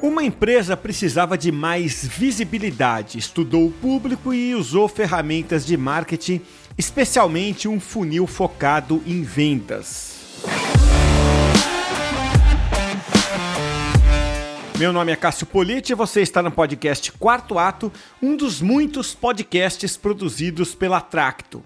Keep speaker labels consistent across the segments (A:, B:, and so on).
A: Uma empresa precisava de mais visibilidade, estudou o público e usou ferramentas de marketing, especialmente um funil focado em vendas. Meu nome é Cássio Politi e você está no podcast Quarto Ato, um dos muitos podcasts produzidos pela Tracto.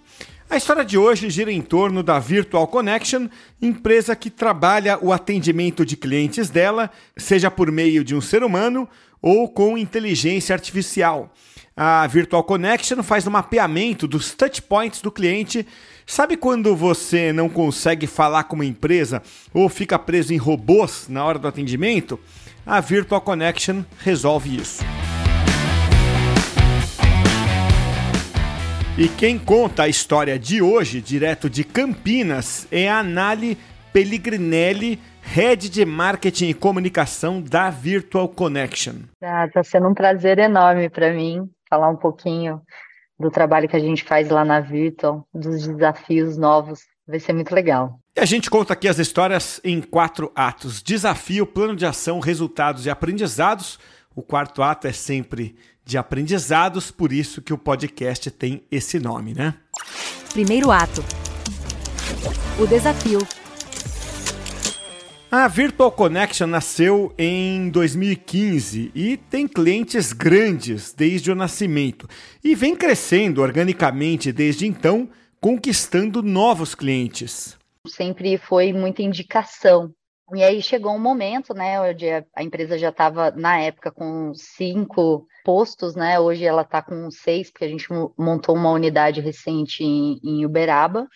A: A história de hoje gira em torno da Virtual Connection, empresa que trabalha o atendimento de clientes dela, seja por meio de um ser humano ou com inteligência artificial. A Virtual Connection faz o um mapeamento dos touchpoints do cliente. Sabe quando você não consegue falar com uma empresa ou fica preso em robôs na hora do atendimento? A Virtual Connection resolve isso. E quem conta a história de hoje, direto de Campinas, é a Nali Pellegrinelli, Head de Marketing e Comunicação da Virtual Connection.
B: Está ah, sendo um prazer enorme para mim falar um pouquinho do trabalho que a gente faz lá na Virtual, dos desafios novos. Vai ser muito legal.
A: E a gente conta aqui as histórias em quatro atos: desafio, plano de ação, resultados e aprendizados. O quarto ato é sempre de aprendizados, por isso que o podcast tem esse nome, né?
C: Primeiro ato. O desafio.
A: A Virtual Connection nasceu em 2015 e tem clientes grandes desde o nascimento e vem crescendo organicamente desde então, conquistando novos clientes.
B: Sempre foi muita indicação e aí chegou um momento, né, onde a empresa já estava, na época, com cinco postos, né? Hoje ela está com seis, porque a gente montou uma unidade recente em, em Uberaba,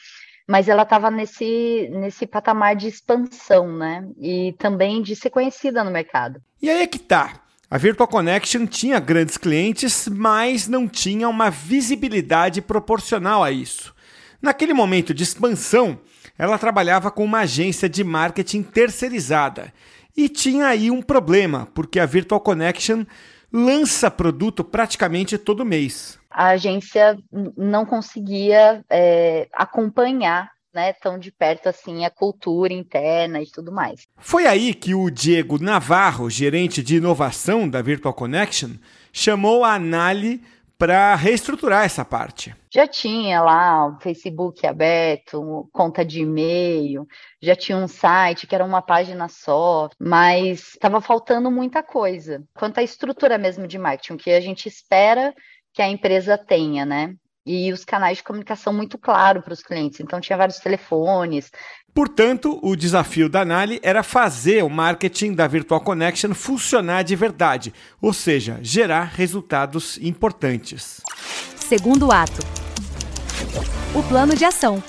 B: mas ela estava nesse, nesse patamar de expansão, né? E também de ser conhecida no mercado.
A: E aí é que tá. A Virtual Connection tinha grandes clientes, mas não tinha uma visibilidade proporcional a isso. Naquele momento de expansão, ela trabalhava com uma agência de marketing terceirizada e tinha aí um problema, porque a Virtual Connection lança produto praticamente todo mês.
B: A agência não conseguia é, acompanhar né, tão de perto assim a cultura interna e tudo mais.
A: Foi aí que o Diego Navarro, gerente de inovação da Virtual Connection, chamou a Nali para reestruturar essa parte.
B: Já tinha lá o Facebook aberto, conta de e-mail, já tinha um site que era uma página só, mas estava faltando muita coisa. Quanto à estrutura mesmo de marketing, que a gente espera que a empresa tenha, né? E os canais de comunicação muito claro para os clientes. Então tinha vários telefones.
A: Portanto, o desafio da Nali era fazer o marketing da Virtual Connection funcionar de verdade, ou seja, gerar resultados importantes.
C: Segundo ato. O plano de ação.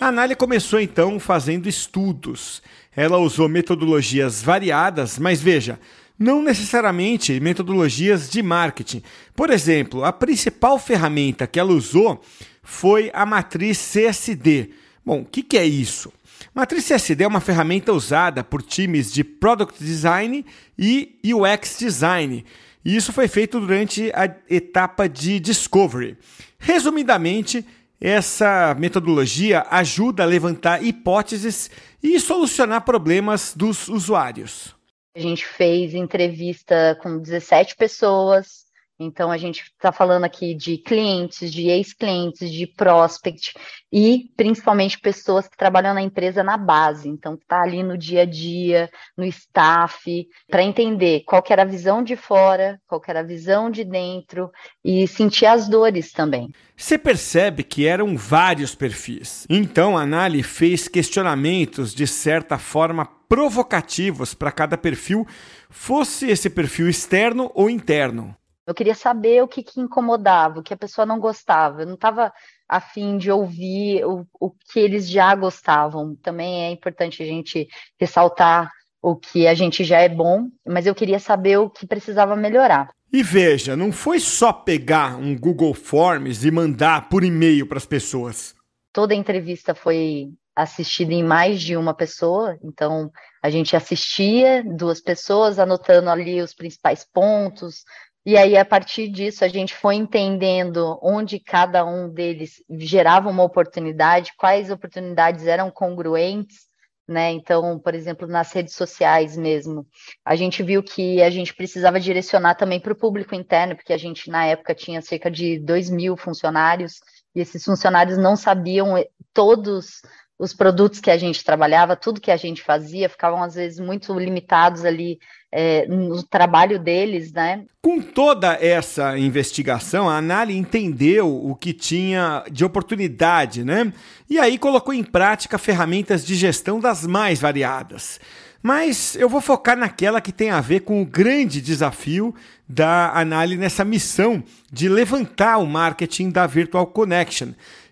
A: A Nali começou então fazendo estudos. Ela usou metodologias variadas, mas veja, não necessariamente metodologias de marketing. Por exemplo, a principal ferramenta que ela usou foi a matriz CSD. Bom, o que, que é isso? Matriz CSD é uma ferramenta usada por times de Product Design e UX Design. E isso foi feito durante a etapa de Discovery. Resumidamente, essa metodologia ajuda a levantar hipóteses e solucionar problemas dos usuários.
B: A gente fez entrevista com 17 pessoas, então a gente está falando aqui de clientes, de ex-clientes, de prospect e principalmente pessoas que trabalham na empresa na base, então está ali no dia a dia, no staff, para entender qual era a visão de fora, qual era a visão de dentro e sentir as dores também.
A: Você percebe que eram vários perfis. Então a Nali fez questionamentos de certa forma provocativos para cada perfil, fosse esse perfil externo ou interno.
B: Eu queria saber o que, que incomodava, o que a pessoa não gostava. Eu não estava afim de ouvir o, o que eles já gostavam. Também é importante a gente ressaltar o que a gente já é bom, mas eu queria saber o que precisava melhorar.
A: E veja, não foi só pegar um Google Forms e mandar por e-mail para as pessoas.
B: Toda a entrevista foi assistida em mais de uma pessoa, então a gente assistia duas pessoas, anotando ali os principais pontos, e aí a partir disso a gente foi entendendo onde cada um deles gerava uma oportunidade, quais oportunidades eram congruentes, né? Então, por exemplo, nas redes sociais mesmo, a gente viu que a gente precisava direcionar também para o público interno, porque a gente na época tinha cerca de 2 mil funcionários e esses funcionários não sabiam todos os produtos que a gente trabalhava, tudo que a gente fazia, ficavam às vezes muito limitados ali é, no trabalho deles, né?
A: Com toda essa investigação, a Anali entendeu o que tinha de oportunidade, né? E aí colocou em prática ferramentas de gestão das mais variadas. Mas eu vou focar naquela que tem a ver com o grande desafio da Anali nessa missão de levantar o marketing da Virtual Connection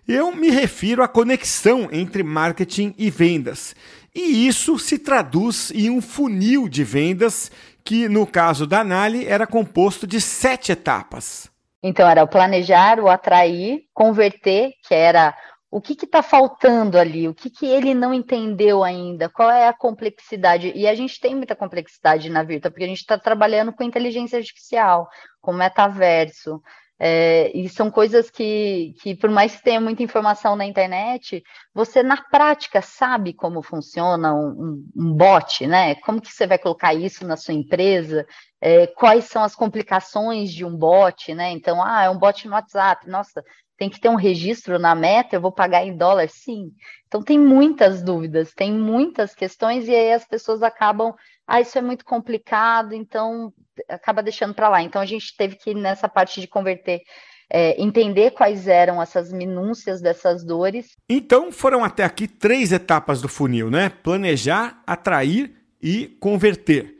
A: eu me refiro à conexão entre marketing e vendas. E isso se traduz em um funil de vendas que, no caso da Nali, era composto de sete etapas.
B: Então, era o planejar, o atrair, converter, que era o que está faltando ali, o que, que ele não entendeu ainda, qual é a complexidade. E a gente tem muita complexidade na Virta, porque a gente está trabalhando com inteligência artificial, com metaverso, é, e são coisas que, que, por mais que tenha muita informação na internet, você na prática sabe como funciona um, um bot, né? Como que você vai colocar isso na sua empresa? É, quais são as complicações de um bot, né? Então, ah, é um bot no WhatsApp, nossa, tem que ter um registro na meta, eu vou pagar em dólar? Sim. Então, tem muitas dúvidas, tem muitas questões, e aí as pessoas acabam, ah, isso é muito complicado, então acaba deixando para lá. Então, a gente teve que, nessa parte de converter, é, entender quais eram essas minúcias dessas dores.
A: Então, foram até aqui três etapas do funil, né? Planejar, atrair e converter.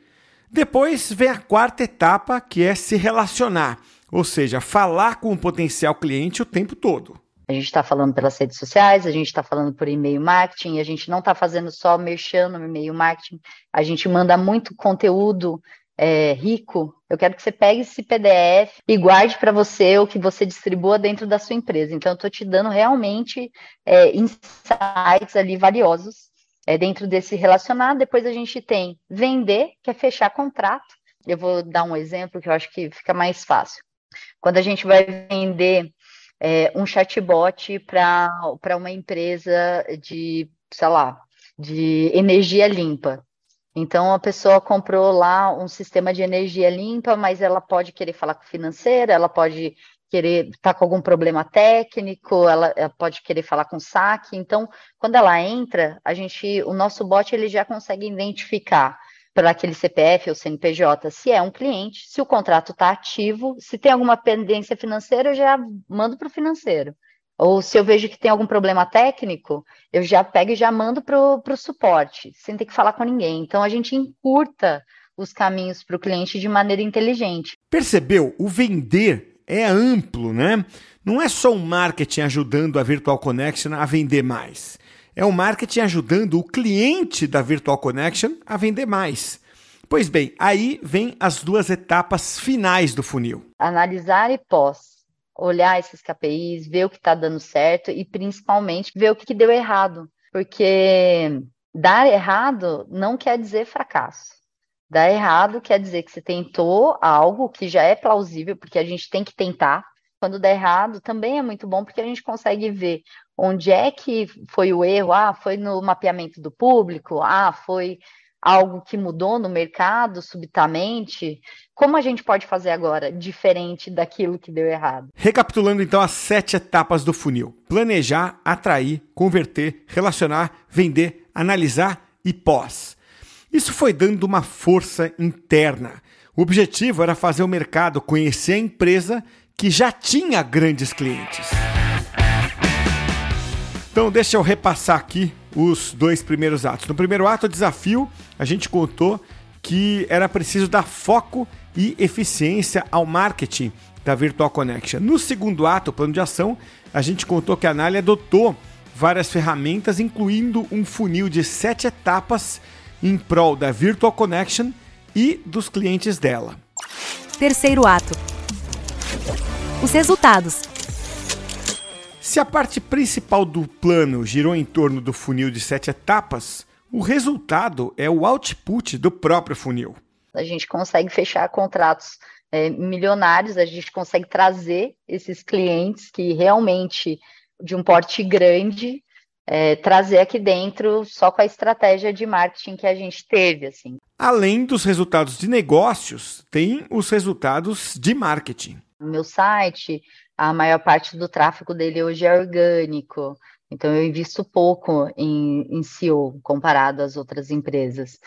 A: Depois vem a quarta etapa, que é se relacionar ou seja, falar com o potencial cliente o tempo todo.
B: A gente está falando pelas redes sociais, a gente está falando por e-mail marketing, a gente não está fazendo só merchan no e-mail marketing, a gente manda muito conteúdo é, rico. Eu quero que você pegue esse PDF e guarde para você o que você distribua dentro da sua empresa. Então, eu estou te dando realmente é, insights ali valiosos é, dentro desse relacionado. Depois a gente tem vender, que é fechar contrato. Eu vou dar um exemplo que eu acho que fica mais fácil. Quando a gente vai vender é, um chatbot para uma empresa de, sei lá, de energia limpa. Então, a pessoa comprou lá um sistema de energia limpa, mas ela pode querer falar com financeira, ela pode querer estar tá com algum problema técnico, ela, ela, pode querer falar com saque. Então, quando ela entra, a gente, o nosso bot ele já consegue identificar para aquele CPF ou CNPJ, se é um cliente, se o contrato está ativo, se tem alguma pendência financeira, eu já mando para o financeiro. Ou se eu vejo que tem algum problema técnico, eu já pego e já mando para o suporte, sem ter que falar com ninguém. Então a gente encurta os caminhos para o cliente de maneira inteligente.
A: Percebeu? O vender é amplo, né? Não é só o marketing ajudando a Virtual Connection a vender mais é o marketing ajudando o cliente da Virtual Connection a vender mais. Pois bem, aí vem as duas etapas finais do funil.
B: Analisar e pós. Olhar esses KPIs, ver o que está dando certo e principalmente ver o que, deu errado. Porque dar errado não quer dizer fracasso. Dar errado quer dizer que você tentou algo que já é plausível, porque a gente tem que tentar. Quando dá errado, também é muito bom, porque a gente consegue ver onde é que foi o erro? Ah, foi no mapeamento do público? Ah, foi algo que mudou no mercado subitamente? Como a gente pode fazer agora diferente daquilo que deu errado?
A: Recapitulando então as sete etapas do funil: planejar, atrair, converter, relacionar, vender, analisar e pós. Isso foi dando uma força interna. O objetivo era fazer o mercado conhecer a empresa que já tinha grandes clientes. Então, deixa eu repassar aqui os dois primeiros atos. No primeiro ato, o desafio, a gente contou que era preciso dar foco e eficiência ao marketing da Virtual Connection. No segundo ato, o plano de ação, a gente contou que a Nali adotou várias ferramentas, incluindo um funil de sete etapas em prol da Virtual Connection e dos clientes dela.
C: Terceiro ato: os resultados.
A: Se a parte principal do plano girou em torno do funil de sete etapas, o resultado é o output do próprio funil.
B: A gente consegue fechar contratos é, milionários, a gente consegue trazer esses clientes que realmente de um porte grande é, trazer aqui dentro só com a estratégia de marketing que a gente teve, assim.
A: Além dos resultados de negócios, tem os resultados de marketing.
B: Meu site, a maior parte do tráfego dele hoje é orgânico. Então, eu invisto pouco em, em SEO comparado às outras empresas.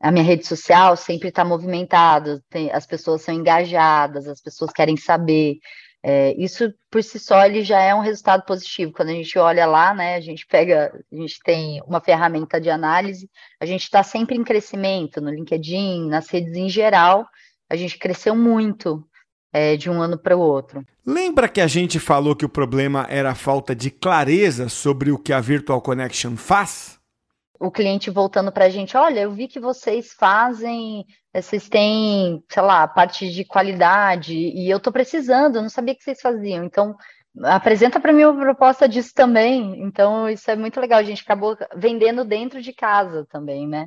B: A minha rede social sempre está movimentada, as pessoas são engajadas, as pessoas querem saber. É, isso por si só ele já é um resultado positivo. Quando a gente olha lá, né, a gente pega, a gente tem uma ferramenta de análise, a gente está sempre em crescimento no LinkedIn, nas redes em geral, a gente cresceu muito é, de um ano para o outro.
A: Lembra que a gente falou que o problema era a falta de clareza sobre o que a Virtual Connection faz?
B: O cliente voltando para a gente, olha, eu vi que vocês fazem, vocês têm, sei lá, parte de qualidade e eu estou precisando, eu não sabia que vocês faziam. Então, apresenta para mim uma proposta disso também. Então, isso é muito legal. A gente acabou vendendo dentro de casa também, né?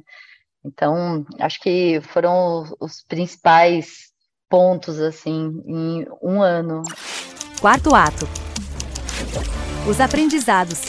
B: Então, acho que foram os principais pontos, assim, em um ano.
C: Quarto ato. Os aprendizados.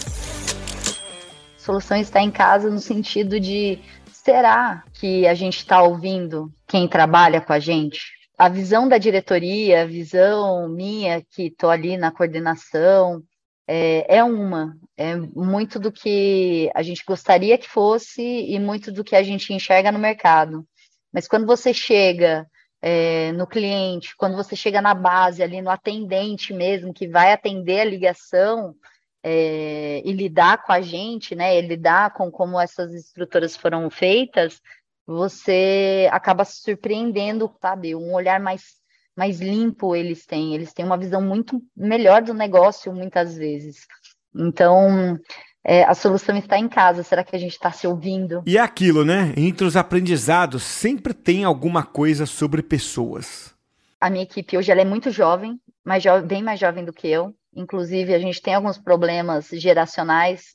B: A solução está em casa no sentido de será que a gente está ouvindo quem trabalha com a gente? A visão da diretoria, a visão minha, que estou ali na coordenação, é, é, uma. É muito do que a gente gostaria que fosse e muito do que a gente enxerga no mercado. Mas quando você chega é, no cliente, quando você chega na base, ali no atendente mesmo, que vai atender a ligação é, e lidar com a gente, né, e lidar com como essas estruturas foram feitas, você acaba se surpreendendo, sabe? Um olhar mais, mais limpo eles têm, eles têm uma visão muito melhor do negócio, muitas vezes. Então, é, a solução está em casa. Será que a gente está se ouvindo?
A: E é aquilo, né? Entre os aprendizados sempre tem alguma coisa sobre pessoas.
B: A minha equipe hoje ela é muito jovem, mais jo bem mais jovem do que eu. Inclusive, a gente tem alguns problemas geracionais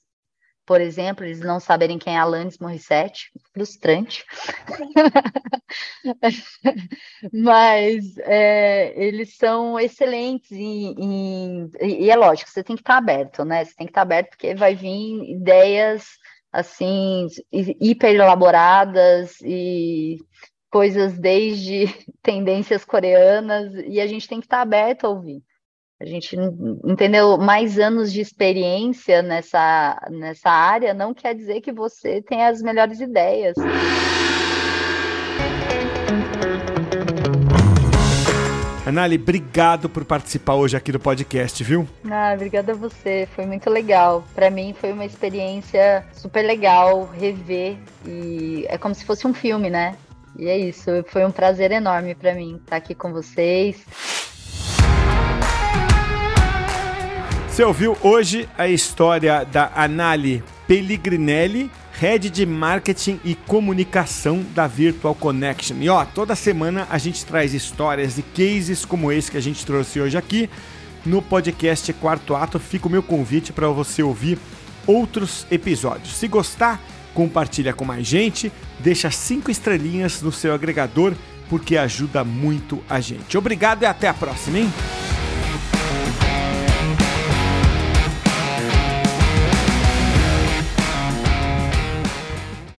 B: por exemplo, eles não saberem quem é Alanis Morissette, frustrante. Mas é, eles são excelentes em, em, e é lógico, você tem que estar aberto, né? Você tem que estar aberto porque vai vir ideias assim hiper elaboradas e coisas desde tendências coreanas e a gente tem que estar aberto a ouvir. A gente entendeu mais anos de experiência nessa, nessa área não quer dizer que você tem as melhores ideias.
A: Anali, obrigado por participar hoje aqui do podcast, viu?
B: Ah, obrigada a você, foi muito legal. Para mim foi uma experiência super legal rever e é como se fosse um filme, né? E é isso, foi um prazer enorme para mim estar aqui com vocês.
A: Você ouviu hoje a história da Anali Pellegrinelli, Head de Marketing e Comunicação da Virtual Connection. E ó, toda semana a gente traz histórias e cases como esse que a gente trouxe hoje aqui no podcast Quarto Ato. Fica o meu convite para você ouvir outros episódios. Se gostar, compartilha com mais gente, deixa cinco estrelinhas no seu agregador porque ajuda muito a gente. Obrigado e até a próxima, hein?